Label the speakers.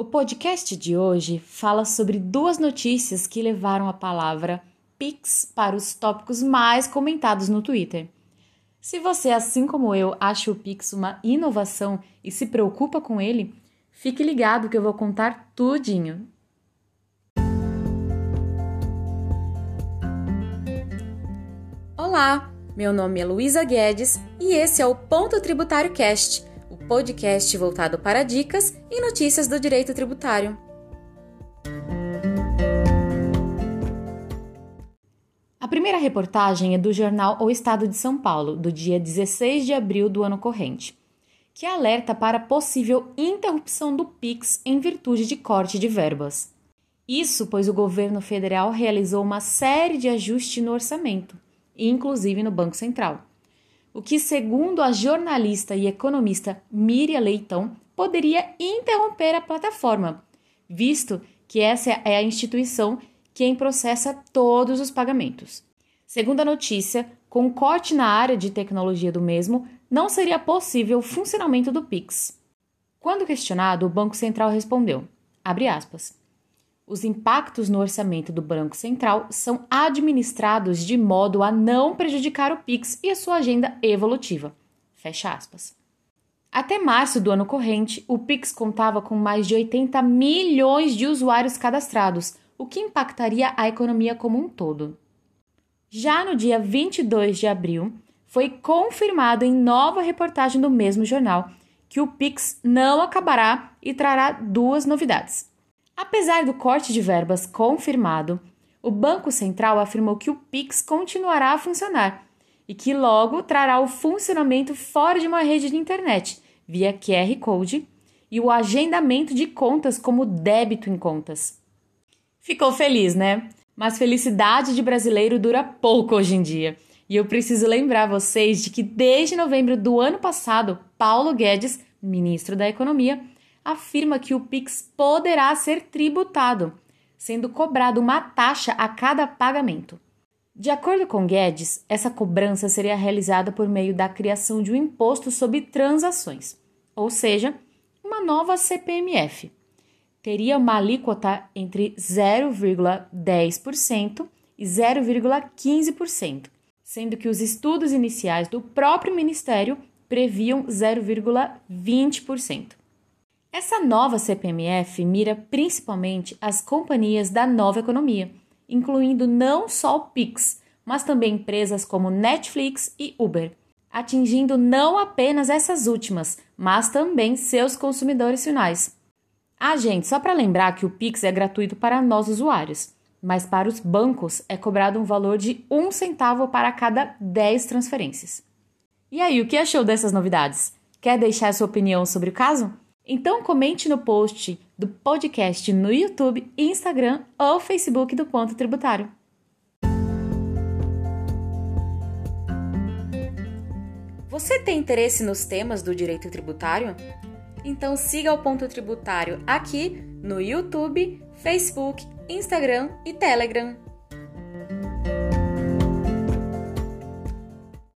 Speaker 1: O podcast de hoje fala sobre duas notícias que levaram a palavra Pix para os tópicos mais comentados no Twitter. Se você, assim como eu, acha o Pix uma inovação e se preocupa com ele, fique ligado que eu vou contar tudinho. Olá, meu nome é Luísa Guedes e esse é o Ponto Tributário Cast, podcast voltado para dicas e notícias do direito tributário. A primeira reportagem é do jornal O Estado de São Paulo, do dia 16 de abril do ano corrente, que alerta para possível interrupção do PIX em virtude de corte de verbas. Isso pois o governo federal realizou uma série de ajustes no orçamento inclusive no Banco Central. O que, segundo a jornalista e economista Miriam Leitão, poderia interromper a plataforma, visto que essa é a instituição quem processa todos os pagamentos. Segundo a notícia, com corte na área de tecnologia do mesmo, não seria possível o funcionamento do Pix. Quando questionado, o Banco Central respondeu, aspas, os impactos no orçamento do Banco Central são administrados de modo a não prejudicar o Pix e a sua agenda evolutiva. Fecha aspas. Até março do ano corrente, o Pix contava com mais de 80 milhões de usuários cadastrados, o que impactaria a economia como um todo. Já no dia 22 de abril, foi confirmado em nova reportagem do mesmo jornal que o Pix não acabará e trará duas novidades. Apesar do corte de verbas confirmado, o Banco Central afirmou que o Pix continuará a funcionar e que logo trará o funcionamento fora de uma rede de internet, via QR Code, e o agendamento de contas como débito em contas. Ficou feliz, né? Mas felicidade de brasileiro dura pouco hoje em dia. E eu preciso lembrar vocês de que desde novembro do ano passado, Paulo Guedes, ministro da Economia, afirma que o Pix poderá ser tributado, sendo cobrado uma taxa a cada pagamento. De acordo com Guedes, essa cobrança seria realizada por meio da criação de um imposto sobre transações, ou seja, uma nova CPMF. Teria uma alíquota entre 0,10% e 0,15%, sendo que os estudos iniciais do próprio Ministério previam 0,20%. Essa nova CPMF mira principalmente as companhias da nova economia, incluindo não só o Pix, mas também empresas como Netflix e Uber, atingindo não apenas essas últimas, mas também seus consumidores finais. Ah, gente, só para lembrar que o Pix é gratuito para nós usuários, mas para os bancos é cobrado um valor de um centavo para cada 10 transferências. E aí, o que achou dessas novidades? Quer deixar sua opinião sobre o caso? Então comente no post do podcast no YouTube, Instagram ou Facebook do Ponto Tributário. Você tem interesse nos temas do direito tributário? Então siga o Ponto Tributário aqui no YouTube, Facebook, Instagram e Telegram.